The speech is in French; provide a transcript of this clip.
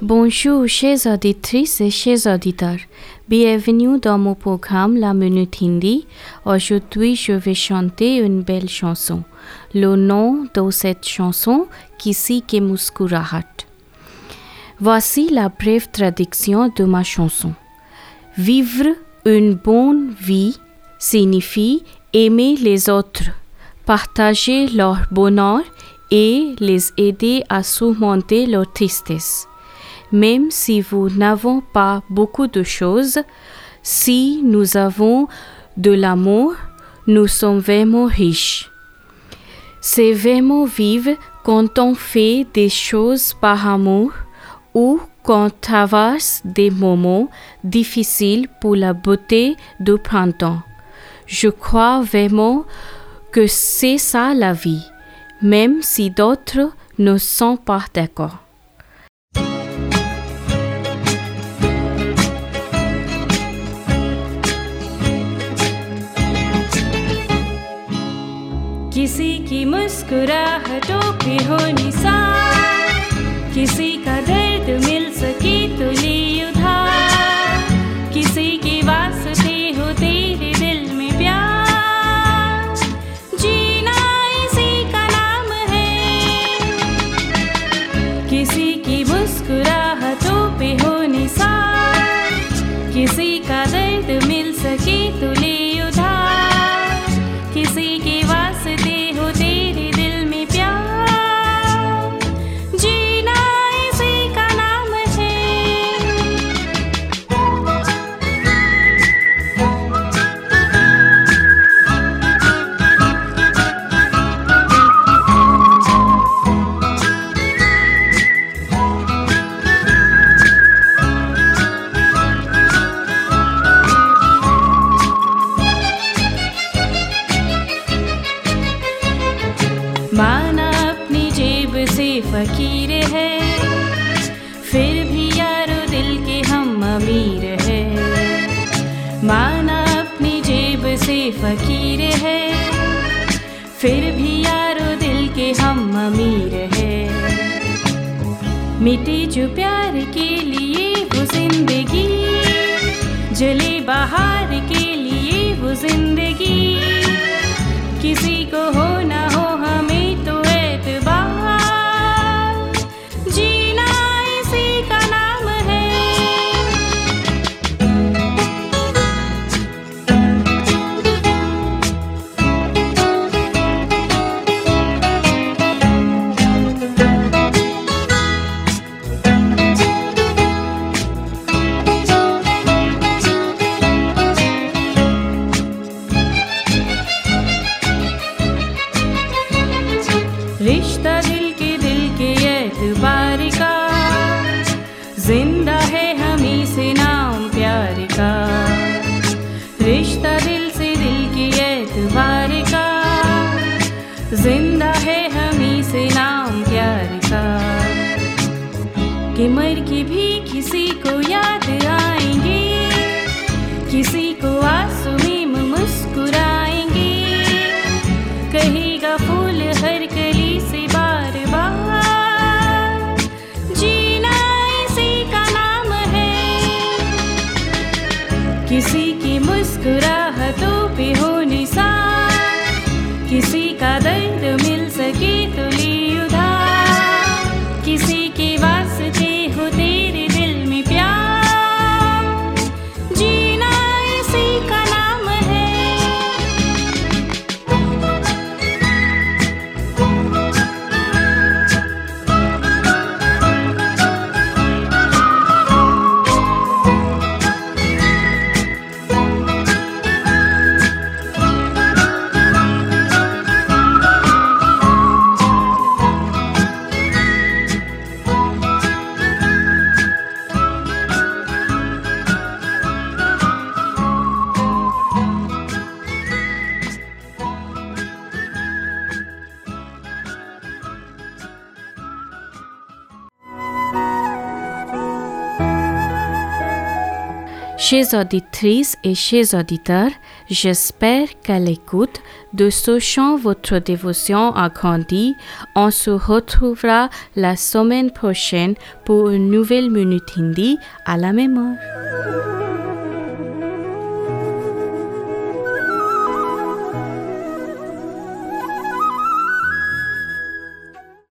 Bonjour chers auditrices et chers auditeurs. Bienvenue dans mon programme La Minute Hindi. Aujourd'hui, je vais chanter une belle chanson. Le nom de cette chanson, Kisi ke muskurahat. Voici la brève traduction de ma chanson. Vivre une bonne vie signifie aimer les autres, partager leur bonheur et les aider à surmonter leur tristesse même si vous n'avons pas beaucoup de choses, si nous avons de l'amour, nous sommes vraiment riches. C'est vraiment vivre quand on fait des choses par amour ou quand on traverse des moments difficiles pour la beauté du printemps. Je crois vraiment que c'est ça la vie, même si d'autres ne sont pas d'accord. किसी की मुस्कुराहटों पे हो निसार किसी का तुम मिल सके तो उधार। किसी के फकीर है। फिर भी यारो दिल के हम अमीर है। माना अपनी जेब से फकीर है। फिर भी यारो दिल के हम अमीर है। मिटे जो प्यार के लिए वो ज़िंदगी। जले बाहर के लिए वो ज़िंदगी। किसी को हो ज़िंदा है हमी से नाम प्यार का। कि मर के भी किसी को याद आएँगे, किसी को आँसू में मुस्कुराएँगे। कहेगा फूल हर कली से बार बार, जीना इसी का नाम है। किसी की मुस्कुराहटों पे हो निशान, किसी Chers auditrices et chers auditeurs, j'espère qu'à l'écoute de ce chant, votre dévotion a grandi. On se retrouvera la semaine prochaine pour une nouvelle minute hindi à la mémoire.